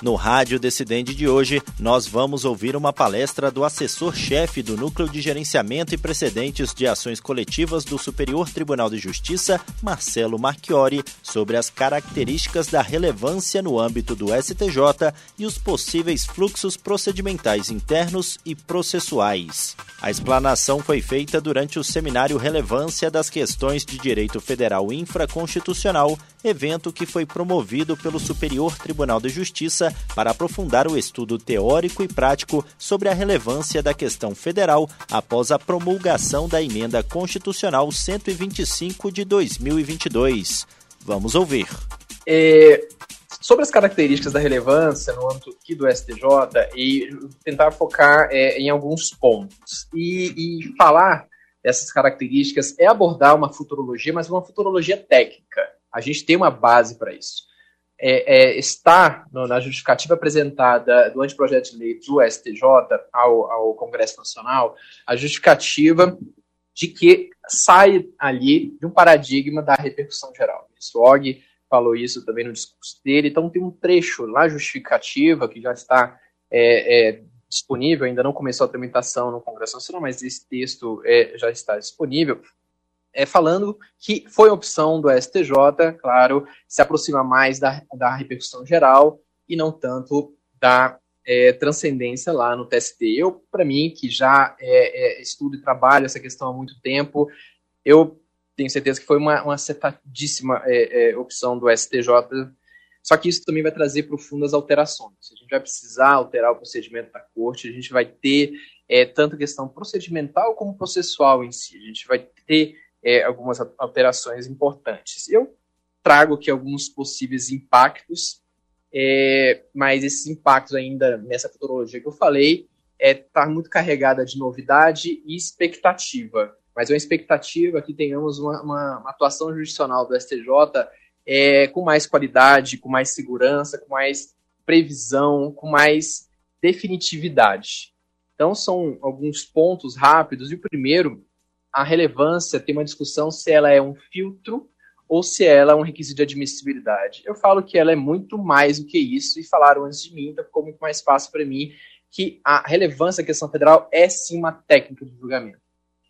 No Rádio Decidente de hoje, nós vamos ouvir uma palestra do assessor-chefe do Núcleo de Gerenciamento e Precedentes de Ações Coletivas do Superior Tribunal de Justiça, Marcelo Marchiori, sobre as características da relevância no âmbito do STJ e os possíveis fluxos procedimentais internos e processuais. A explanação foi feita durante o seminário Relevância das Questões de Direito Federal Infraconstitucional, evento que foi promovido pelo Superior Tribunal de Justiça para aprofundar o estudo teórico e prático sobre a relevância da questão federal após a promulgação da Emenda Constitucional 125 de 2022. Vamos ouvir. É, sobre as características da relevância no âmbito aqui do STJ e tentar focar é, em alguns pontos. E, e, falar dessas características é abordar uma futurologia, mas uma futurologia técnica. A gente tem uma base para isso. É, é, está no, na justificativa apresentada do anteprojeto de lei do STJ ao, ao Congresso Nacional a justificativa de que sai ali de um paradigma da repercussão geral. O Og falou isso também no discurso dele, então tem um trecho lá justificativa que já está é, é, disponível, ainda não começou a tramitação no Congresso Nacional, mas esse texto é, já está disponível, é, falando que foi opção do STJ, claro, se aproxima mais da, da repercussão geral e não tanto da é, transcendência lá no TST. Eu, para mim, que já é, é, estudo e trabalho essa questão há muito tempo, eu tenho certeza que foi uma, uma acertadíssima é, é, opção do STJ, só que isso também vai trazer profundas alterações. A gente vai precisar alterar o procedimento da corte, a gente vai ter é, tanto questão procedimental como processual em si, a gente vai ter é, algumas alterações importantes. Eu trago aqui alguns possíveis impactos é, mas esses impactos ainda nessa futurologia que eu falei está é, tá muito carregada de novidade e expectativa. Mas é uma expectativa que tenhamos uma, uma, uma atuação jurisdicional do STJ é, com mais qualidade, com mais segurança, com mais previsão, com mais definitividade. Então, são alguns pontos rápidos. E o primeiro, a relevância, tem uma discussão se ela é um filtro ou se ela é um requisito de admissibilidade. Eu falo que ela é muito mais do que isso, e falaram antes de mim, então ficou muito mais fácil para mim que a relevância da questão federal é sim uma técnica de julgamento.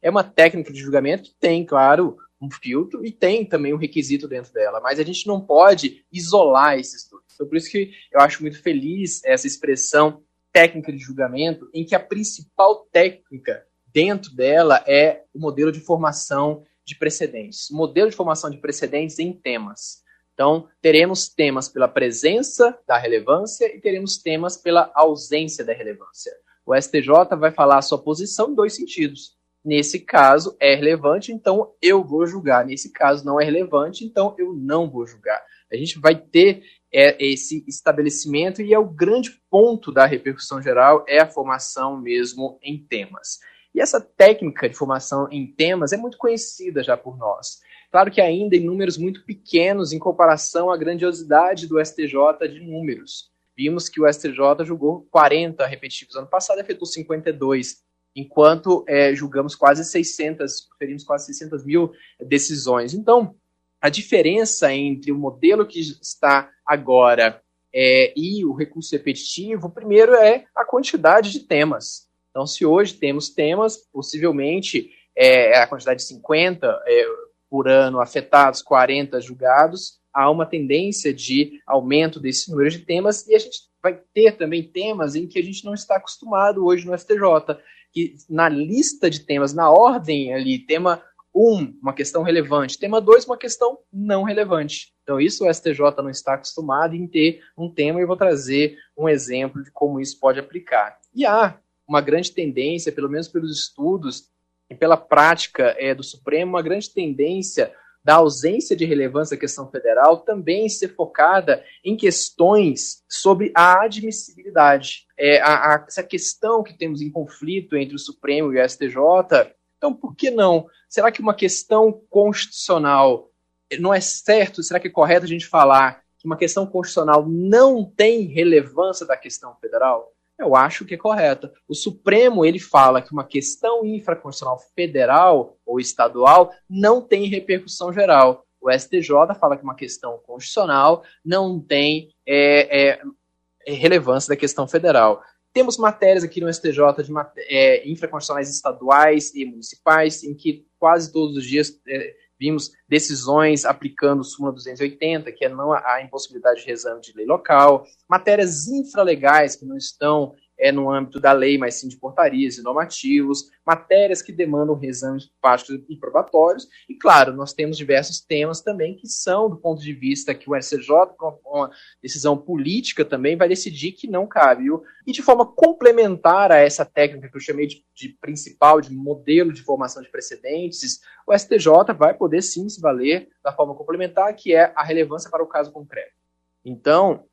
É uma técnica de julgamento que tem, claro, um filtro e tem também um requisito dentro dela, mas a gente não pode isolar esses dois. Então, por isso que eu acho muito feliz essa expressão técnica de julgamento, em que a principal técnica dentro dela é o modelo de formação de precedentes, modelo de formação de precedentes em temas. Então, teremos temas pela presença da relevância e teremos temas pela ausência da relevância. O STJ vai falar a sua posição em dois sentidos. Nesse caso, é relevante, então eu vou julgar. Nesse caso, não é relevante, então eu não vou julgar. A gente vai ter é, esse estabelecimento e é o grande ponto da repercussão geral é a formação mesmo em temas. E essa técnica de formação em temas é muito conhecida já por nós. Claro que ainda em números muito pequenos em comparação à grandiosidade do STJ de números. Vimos que o STJ julgou 40 repetitivos ano passado, efetuou 52, enquanto é, julgamos quase 600, preferimos quase 600 mil decisões. Então, a diferença entre o modelo que está agora é, e o recurso repetitivo, primeiro é a quantidade de temas. Então, se hoje temos temas, possivelmente é, a quantidade de 50 é, por ano afetados, 40 julgados, há uma tendência de aumento desse número de temas e a gente vai ter também temas em que a gente não está acostumado hoje no STJ, que na lista de temas, na ordem ali, tema 1, uma questão relevante, tema 2, uma questão não relevante. Então, isso o STJ não está acostumado em ter um tema e eu vou trazer um exemplo de como isso pode aplicar. E há uma grande tendência, pelo menos pelos estudos e pela prática é, do Supremo, uma grande tendência da ausência de relevância da questão federal também ser focada em questões sobre a admissibilidade. É, a, a, essa questão que temos em conflito entre o Supremo e o STJ Então, por que não? Será que uma questão constitucional não é certo? Será que é correto a gente falar que uma questão constitucional não tem relevância da questão federal? Eu acho que é correta. O Supremo ele fala que uma questão infraconstitucional federal ou estadual não tem repercussão geral. O STJ fala que uma questão constitucional não tem é, é, é relevância da questão federal. Temos matérias aqui no STJ de é, infraconstitucionais estaduais e municipais, em que quase todos os dias é, vimos decisões aplicando súmula 280, que é não a impossibilidade de reexame de lei local, matérias infralegais que não estão é no âmbito da lei, mas sim de portarias e normativos, matérias que demandam reexames práticos e probatórios, e claro, nós temos diversos temas também que são, do ponto de vista que o SCJ, com uma decisão política também, vai decidir que não cabe. E de forma complementar a essa técnica que eu chamei de, de principal, de modelo de formação de precedentes, o STJ vai poder sim se valer da forma complementar, que é a relevância para o caso concreto. Então,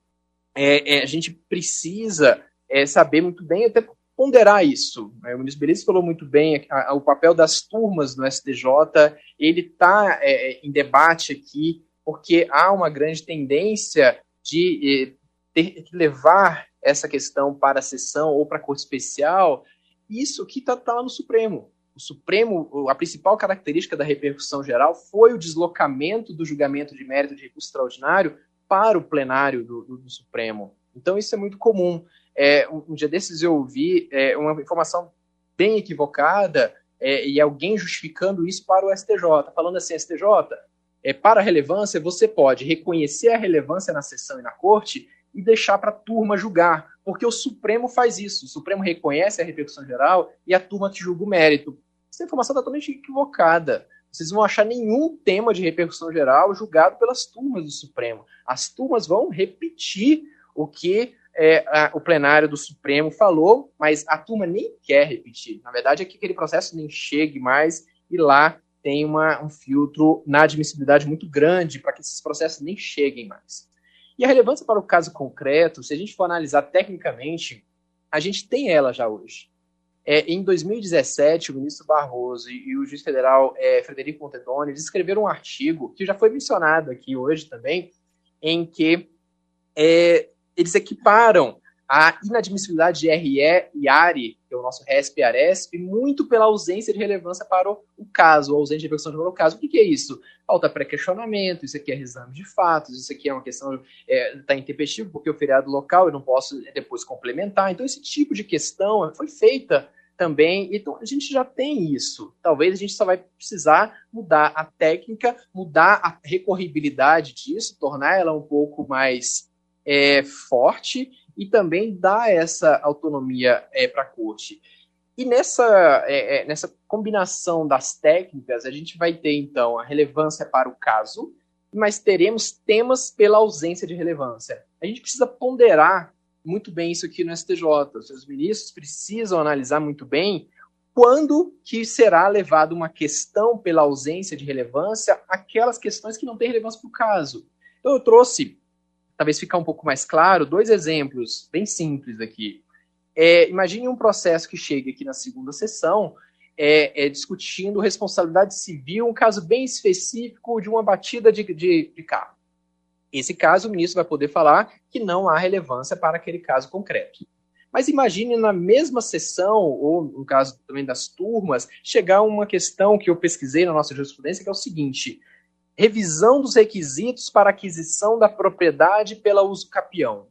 é, é, a gente precisa é, saber muito bem, até ponderar isso. Né? O ministro Beleza falou muito bem a, a, o papel das turmas no STJ, ele está é, é, em debate aqui, porque há uma grande tendência de, é, de levar essa questão para a sessão ou para a corte especial, isso que está tá lá no Supremo. O Supremo, a principal característica da repercussão geral foi o deslocamento do julgamento de mérito de recurso extraordinário para o plenário do, do, do Supremo. Então, isso é muito comum. É, um, um, dia desses eu ouvi é, uma informação bem equivocada é, e alguém justificando isso para o STJ, falando assim, STJ, é, para a relevância, você pode reconhecer a relevância na sessão e na corte e deixar para a turma julgar, porque o Supremo faz isso, o Supremo reconhece a repercussão geral e a turma que julga o mérito. Essa informação é totalmente equivocada. Vocês vão achar nenhum tema de repercussão geral julgado pelas turmas do Supremo. As turmas vão repetir o que é, a, o plenário do Supremo falou, mas a turma nem quer repetir. Na verdade, é que aquele processo nem chegue mais e lá tem uma, um filtro na admissibilidade muito grande para que esses processos nem cheguem mais. E a relevância para o caso concreto, se a gente for analisar tecnicamente, a gente tem ela já hoje. É, em 2017, o ministro Barroso e, o juiz federal é, Frederico Montedoni escreveram um artigo, que já foi mencionado aqui hoje também, em que é, eles equiparam a inadmissibilidade de RE e ARI, que é o nosso RESP e ARESP, muito pela ausência de relevância para o, caso, a ausência de repercussão para o caso. O que, que é isso? Falta pré-questionamento, isso aqui é exame de fatos, isso aqui é uma questão, está é, tá intempestivo porque o feriado local eu não posso depois complementar. Então, esse tipo de questão foi feita também, então a gente já tem isso. Talvez a gente só vai precisar mudar a técnica, mudar a recorribilidade disso, tornar ela um pouco mais é, forte e também dá essa autonomia é, para a corte. E nessa, é, é, nessa combinação das técnicas, a gente vai ter, então, a relevância para o caso, mas teremos temas pela ausência de relevância. A gente precisa ponderar muito bem isso aqui no STJ. Os ministros precisam analisar muito bem quando que será levada uma questão pela ausência de relevância, aquelas questões que não têm relevância para o caso. Então, eu trouxe talvez ficar um pouco mais claro, dois exemplos bem simples aqui. É, imagine um processo que chega aqui na segunda sessão é, é, discutindo responsabilidade civil, um caso bem específico de uma batida de, de, de carro. Esse caso, o ministro vai poder falar que não há relevância para aquele caso concreto. Mas imagine na mesma sessão, ou no caso também das turmas, chegar uma questão que eu pesquisei na nossa jurisprudência, que é o seguinte: revisão dos requisitos para aquisição da propriedade pela uso capião.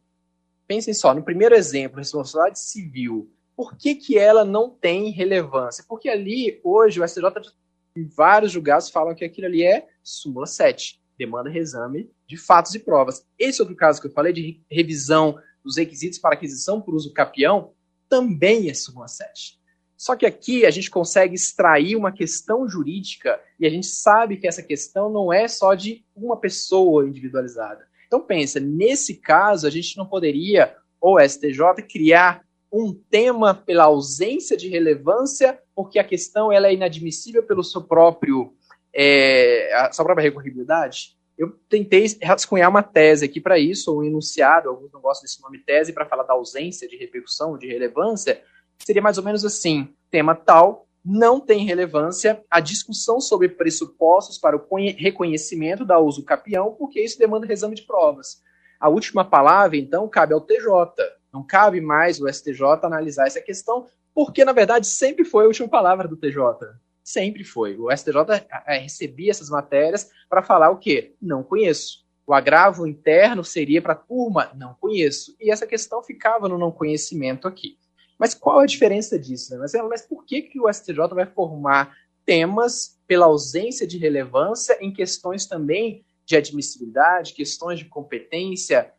Pensem só, no primeiro exemplo, responsabilidade civil, por que, que ela não tem relevância? Porque ali, hoje, o STJ, em vários julgados, falam que aquilo ali é súmula 7, demanda reexame de fatos e provas. Esse outro caso que eu falei, de revisão dos requisitos para aquisição por uso capião, também é súmula 7. Só que aqui a gente consegue extrair uma questão jurídica e a gente sabe que essa questão não é só de uma pessoa individualizada. Então pensa, nesse caso a gente não poderia, ou STJ, criar um tema pela ausência de relevância, porque a questão ela é inadmissível pelo seu próprio é, a sua própria recorribilidade. Eu tentei rascunhar uma tese aqui para isso, ou um enunciado, alguns não gostam desse nome tese, para falar da ausência de repercussão, de relevância, seria mais ou menos assim: tema tal, não tem relevância a discussão sobre pressupostos para o reconhecimento da uso capião, porque isso demanda exame de provas. A última palavra, então, cabe ao TJ. Não cabe mais o STJ analisar essa questão, porque, na verdade, sempre foi a última palavra do TJ. Sempre foi. O STJ é, recebia essas matérias para falar o quê? Não conheço. O agravo interno seria para a turma? Não conheço. E essa questão ficava no não conhecimento aqui. Mas qual a diferença disso? Né? Mas, mas por que, que o STJ vai formar temas pela ausência de relevância em questões também de admissibilidade, questões de competência,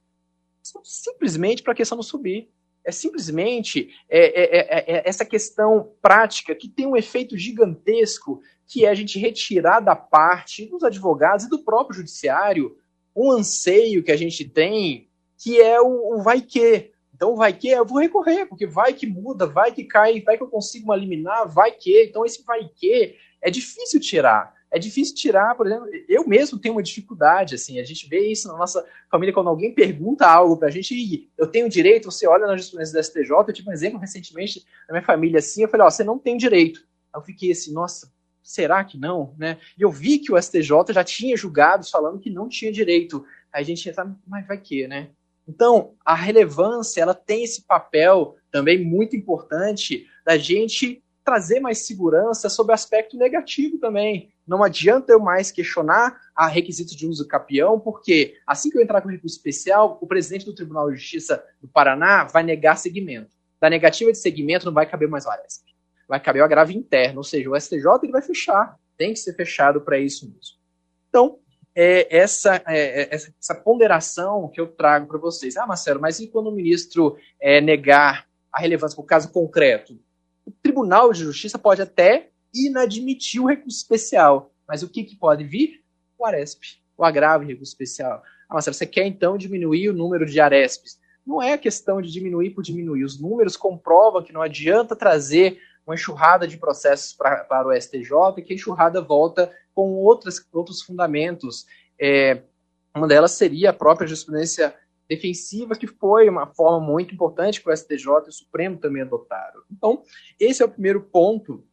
simplesmente para a questão não subir. É simplesmente é, é, é, é, essa questão prática que tem um efeito gigantesco, que é a gente retirar da parte dos advogados e do próprio judiciário um anseio que a gente tem, que é o, o vai que. Então, vai que, eu vou recorrer, porque vai que muda, vai que cai, vai que eu consigo uma liminar, vai que. Então, esse vai que é difícil tirar. É difícil tirar, por exemplo, eu mesmo tenho uma dificuldade, assim, a gente vê isso na nossa família, quando alguém pergunta algo pra gente, e eu tenho direito, você olha na jurisprudência da STJ, eu tive um exemplo recentemente na minha família assim, eu falei, ó, você não tem direito. Aí eu fiquei assim, nossa, será que não? Né? E eu vi que o STJ já tinha julgados falando que não tinha direito. Aí a gente sabe, mas vai que, né? Então, a relevância, ela tem esse papel também muito importante da gente trazer mais segurança sobre aspecto negativo também. Não adianta eu mais questionar a requisitos de uso capião, porque assim que eu entrar com o recurso especial, o presidente do Tribunal de Justiça do Paraná vai negar segmento. Da negativa de segmento não vai caber mais o. Vai caber o agravo interno, ou seja, o STJ ele vai fechar. Tem que ser fechado para isso mesmo. Então, é essa, é, é essa ponderação que eu trago para vocês. Ah, Marcelo, mas e quando o ministro é, negar a relevância para o caso concreto? O Tribunal de Justiça pode até inadmitir o recurso especial, mas o que, que pode vir? O ARESP, o agravo em recurso especial. Ah, Marcelo, você quer então diminuir o número de ARESPs? Não é questão de diminuir por diminuir. Os números comprovam que não adianta trazer uma enxurrada de processos pra, para o STJ que a enxurrada volta com outras, outros fundamentos. É, uma delas seria a própria jurisprudência defensiva, que foi uma forma muito importante que o STJ e o Supremo também adotaram. Então, esse é o primeiro ponto,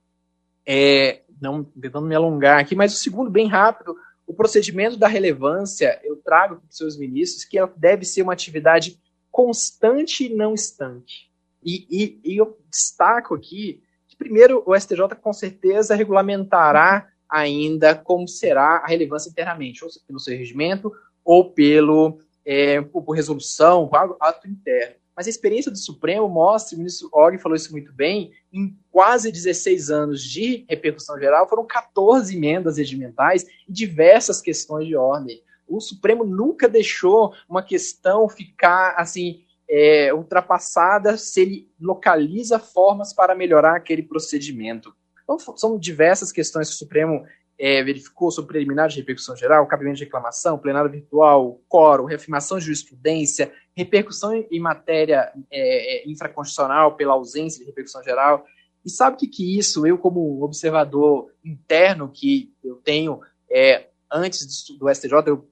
é, não tentando me alongar aqui, mas o segundo, bem rápido, o procedimento da relevância, eu trago para os seus ministros que deve ser uma atividade constante e não estanque. E, e, e eu destaco aqui primeiro, o STJ com certeza regulamentará ainda como será a relevância internamente, ou pelo seu regimento, ou pelo é, por resolução, por ato interno. Mas a experiência do Supremo mostra, o ministro Og falou isso muito bem, em quase 16 anos de repercussão geral, foram 14 emendas regimentais e diversas questões de ordem. O Supremo nunca deixou uma questão ficar assim é, ultrapassada se ele localiza formas para melhorar aquele procedimento. Então, são diversas questões que o Supremo é, verificou sobre preliminar de repercussão geral, cabimento de reclamação, plenário virtual, coro, reafirmação de jurisprudência, repercussão em matéria é, é, infraconstitucional pela ausência de repercussão geral. E sabe o que, que isso, eu como observador interno que eu tenho, é, antes do, do STJ, eu,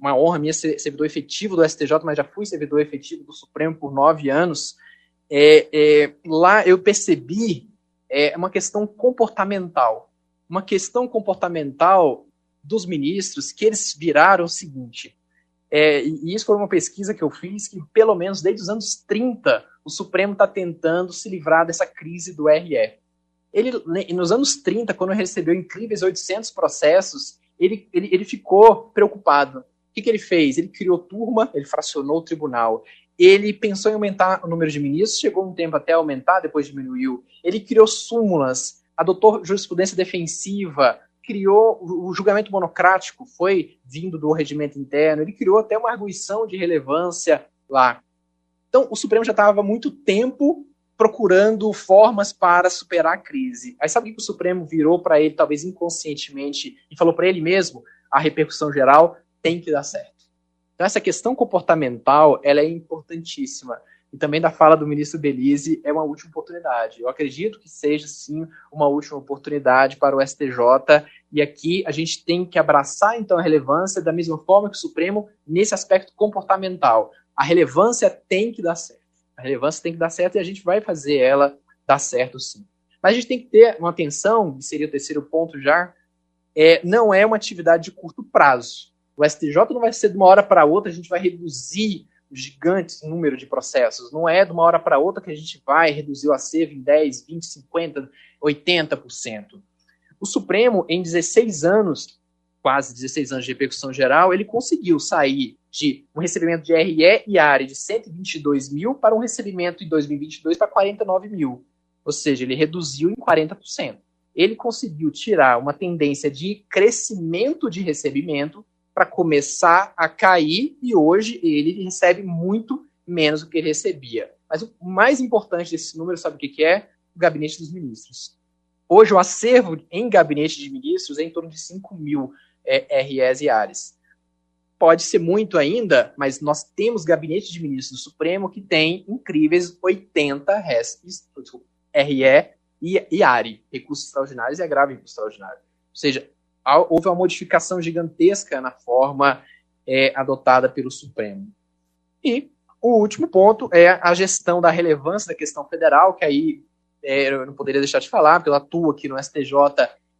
uma honra minha ser servidor efetivo do STJ, mas já fui servidor efetivo do Supremo por nove anos, é, é, lá eu percebi é, uma questão comportamental uma questão comportamental dos ministros que eles viraram o seguinte. É, e isso foi uma pesquisa que eu fiz que, pelo menos desde os anos 30, o Supremo está tentando se livrar dessa crise do RE. Ele, nos anos 30, quando recebeu incríveis 800 processos, ele, ele, ele ficou preocupado. O que, que ele fez? Ele criou turma, ele fracionou o tribunal. Ele pensou em aumentar o número de ministros, chegou um tempo até aumentar, depois diminuiu. Ele criou súmulas adotou jurisprudência defensiva, criou o julgamento monocrático, foi vindo do regimento interno, ele criou até uma arguição de relevância lá. Então, o Supremo já estava muito tempo procurando formas para superar a crise. Aí sabe o que o Supremo virou para ele, talvez inconscientemente, e falou para ele mesmo? A repercussão geral tem que dar certo. Então, essa questão comportamental ela é importantíssima e também da fala do ministro Belize é uma última oportunidade. Eu acredito que seja, sim, uma última oportunidade para o STJ, e aqui a gente tem que abraçar, então, a relevância da mesma forma que o Supremo nesse aspecto comportamental. A relevância tem que dar certo. A relevância tem que dar certo e a gente vai fazer ela dar certo, sim. Mas a gente tem que ter uma atenção, que seria o terceiro ponto já, é, não é uma atividade de curto prazo. O STJ não vai ser de uma hora para outra, a gente vai reduzir o gigante número de processos. Não é de uma hora para outra que a gente vai reduzir o acervo em 10, 20, 50, 80%. O Supremo, em 16 anos, quase 16 anos de repercussão geral, ele conseguiu sair de um recebimento de RE e área de 122 mil para um recebimento em 2022 para 49 mil. Ou seja, ele reduziu em 40%. Ele conseguiu tirar uma tendência de crescimento de recebimento para começar a cair e hoje ele recebe muito menos do que ele recebia. Mas o mais importante desse número, sabe o que, que é? O gabinete dos ministros. Hoje, o acervo em gabinete de ministros é em torno de 5 mil REs e ARES. Pode ser muito ainda, mas nós temos gabinete de ministros do Supremo que tem incríveis 80 RES, desculpa, RE e, e ARE, recursos extraordinários e agravo extraordinário. Ou seja, houve uma modificação gigantesca na forma é, adotada pelo Supremo. E o último ponto é a gestão da relevância da questão federal, que aí é, eu não poderia deixar de falar, porque eu atuo aqui no STJ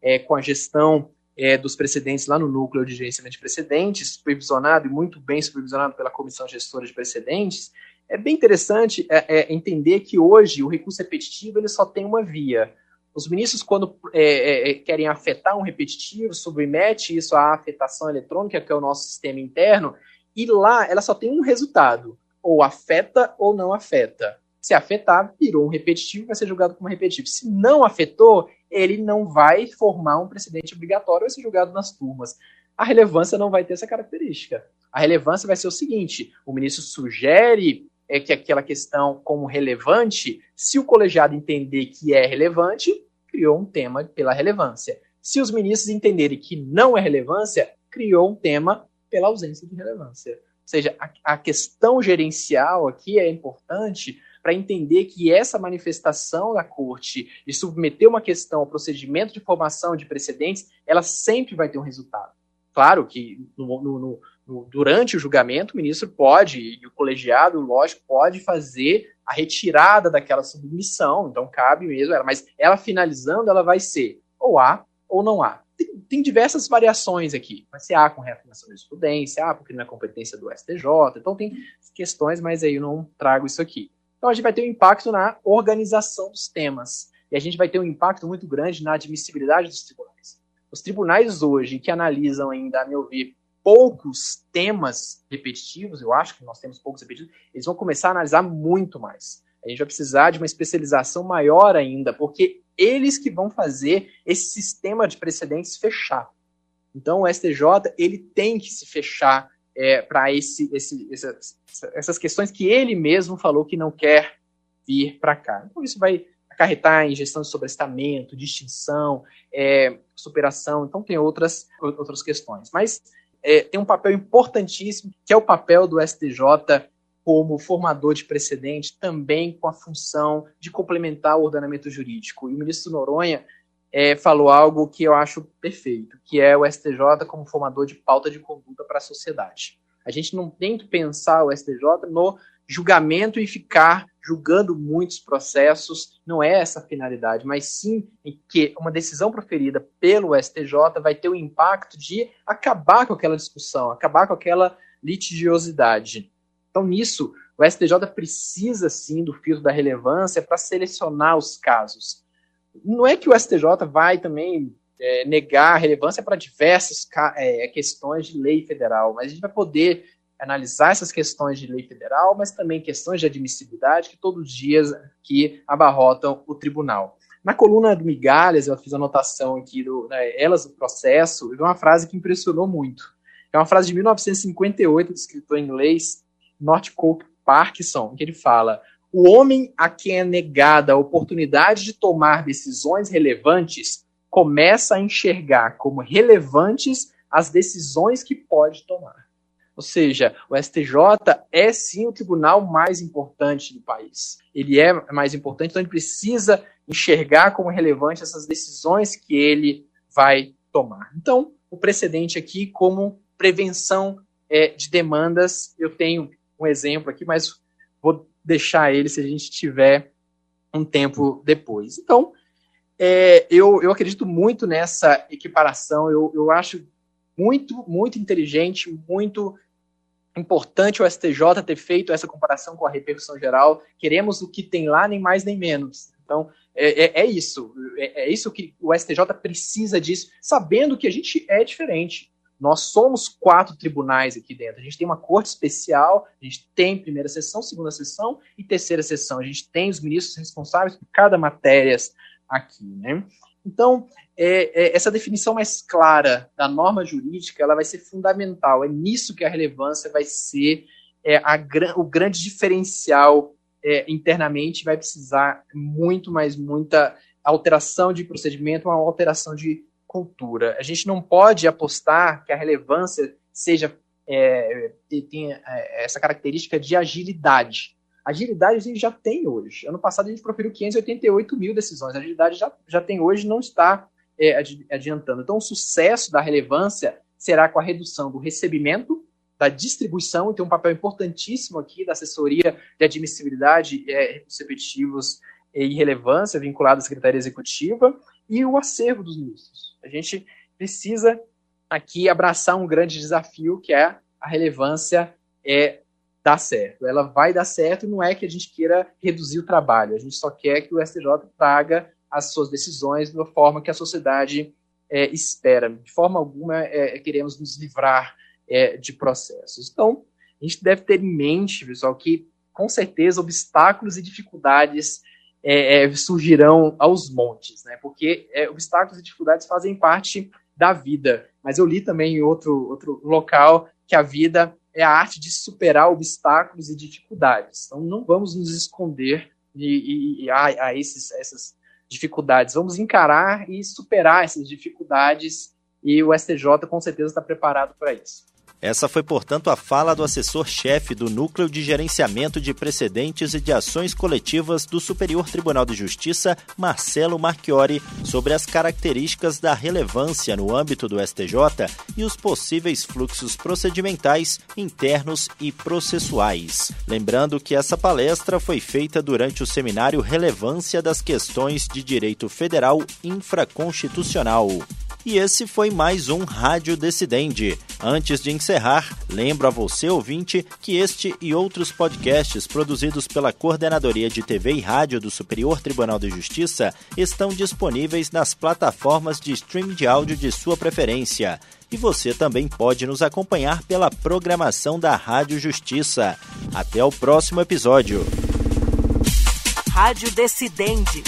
é, com a gestão é, dos precedentes lá no núcleo de gerenciamento de precedentes, supervisionado e muito bem supervisionado pela comissão gestora de precedentes. É bem interessante é, é, entender que hoje o recurso repetitivo ele só tem uma via. Os ministros, quando é, é, é, querem afetar um repetitivo, submete isso à afetação eletrônica, que é o nosso sistema interno, e lá ela só tem um resultado: ou afeta ou não afeta. Se afetar, virou um repetitivo, vai ser julgado como repetitivo. Se não afetou, ele não vai formar um precedente obrigatório, vai ser julgado nas turmas. A relevância não vai ter essa característica. A relevância vai ser o seguinte: o ministro sugere é que aquela questão como relevante, se o colegiado entender que é relevante, criou um tema pela relevância. Se os ministros entenderem que não é relevância, criou um tema pela ausência de relevância. Ou seja, a, a questão gerencial aqui é importante para entender que essa manifestação da corte de submeter uma questão ao procedimento de formação de precedentes, ela sempre vai ter um resultado. Claro que no, no, durante o julgamento, o ministro pode, e o colegiado, lógico, pode fazer a retirada daquela submissão, então cabe mesmo ela, mas ela finalizando, ela vai ser ou A ou não há. Tem, tem diversas variações aqui, vai ser A com reafirmação de estudência, A porque não é competência do STJ, então tem questões, mas aí eu não trago isso aqui. Então a gente vai ter um impacto na organização dos temas, e a gente vai ter um impacto muito grande na admissibilidade dos tribunais. Os tribunais hoje, que analisam ainda, a meu ver, poucos temas repetitivos, eu acho que nós temos poucos repetitivos, eles vão começar a analisar muito mais. A gente vai precisar de uma especialização maior ainda, porque eles que vão fazer esse sistema de precedentes fechar. Então, o STJ ele tem que se fechar é, para esse, esse, essas, essas questões que ele mesmo falou que não quer vir para cá. Então, isso vai acarretar em gestão de sobrestamento, distinção, é, superação. Então, tem outras, outras questões. Mas é, tem um papel importantíssimo, que é o papel do STJ como formador de precedente, também com a função de complementar o ordenamento jurídico. E o ministro Noronha é, falou algo que eu acho perfeito, que é o STJ como formador de pauta de conduta para a sociedade. A gente não tem que pensar o STJ no julgamento e ficar julgando muitos processos, não é essa a finalidade, mas sim que uma decisão proferida pelo STJ vai ter o impacto de acabar com aquela discussão, acabar com aquela litigiosidade. Então, nisso, o STJ precisa sim do filtro da relevância para selecionar os casos. Não é que o STJ vai também é, negar relevância para diversas é, questões de lei federal, mas a gente vai poder analisar essas questões de lei federal, mas também questões de admissibilidade que todos os dias que abarrotam o tribunal. Na coluna do Migalhas, eu fiz anotação aqui do né, Elas do Processo, vi uma frase que impressionou muito. É uma frase de 1958 do escritor inglês Northcote Parkinson, que ele fala: "O homem a quem é negada a oportunidade de tomar decisões relevantes começa a enxergar como relevantes as decisões que pode tomar." Ou seja, o STJ é sim o tribunal mais importante do país. Ele é mais importante, então ele precisa enxergar como relevante essas decisões que ele vai tomar. Então, o precedente aqui como prevenção é, de demandas, eu tenho um exemplo aqui, mas vou deixar ele se a gente tiver um tempo depois. Então, é, eu, eu acredito muito nessa equiparação, eu, eu acho muito, muito inteligente, muito importante o STJ ter feito essa comparação com a repercussão geral. Queremos o que tem lá, nem mais nem menos. Então, é, é, é isso. É, é, isso que o STJ precisa disso, sabendo que a gente é diferente. Nós somos quatro tribunais aqui dentro. A gente tem uma corte especial, a gente tem primeira sessão, segunda sessão e terceira sessão. A gente tem os ministros responsáveis por cada matéria aqui, né? Então, é, é, essa definição mais clara da norma jurídica, ela vai ser fundamental. É nisso que a relevância vai ser é, a, o grande diferencial é, internamente. Vai precisar muito, mais muita alteração de procedimento, uma alteração de cultura. A gente não pode apostar que a relevância seja é, tenha é, essa característica de agilidade. Agilidade a gente já tem hoje. Ano passado a gente proferiu 588 mil decisões. A agilidade já, já tem hoje, não está é, adiantando. Então, o sucesso da relevância será com a redução do recebimento, da distribuição, e tem um papel importantíssimo aqui da assessoria de admissibilidade, é, recursos e relevância vinculada à Secretaria Executiva, e o acervo dos ministros. A gente precisa aqui abraçar um grande desafio, que é a relevância é dar certo. Ela vai dar certo, não é que a gente queira reduzir o trabalho, a gente só quer que o STJ traga as suas decisões da forma que a sociedade é, espera. De forma alguma é, queremos nos livrar é, de processos. Então, a gente deve ter em mente, pessoal, que com certeza obstáculos e dificuldades é, é, surgirão aos montes, né? Porque é, obstáculos e dificuldades fazem parte da vida. Mas eu li também em outro, outro local que a vida é a arte de superar obstáculos e dificuldades. Então, não vamos nos esconder e, e, a, a esses, essas dificuldades. Vamos encarar e superar essas dificuldades e o STJ com certeza está preparado para isso. Essa foi, portanto, a fala do assessor-chefe do Núcleo de Gerenciamento de Precedentes e de Ações Coletivas do Superior Tribunal de Justiça, Marcelo Marchiori, sobre as características da relevância no âmbito do STJ e os possíveis fluxos procedimentais internos e processuais. Lembrando que essa palestra foi feita durante o seminário Relevância das Questões de Direito Federal Infraconstitucional. E esse foi mais um Rádio Decidente. Antes de encerrar, lembro a você, ouvinte, que este e outros podcasts produzidos pela Coordenadoria de TV e Rádio do Superior Tribunal de Justiça estão disponíveis nas plataformas de streaming de áudio de sua preferência. E você também pode nos acompanhar pela programação da Rádio Justiça. Até o próximo episódio. Rádio Decidente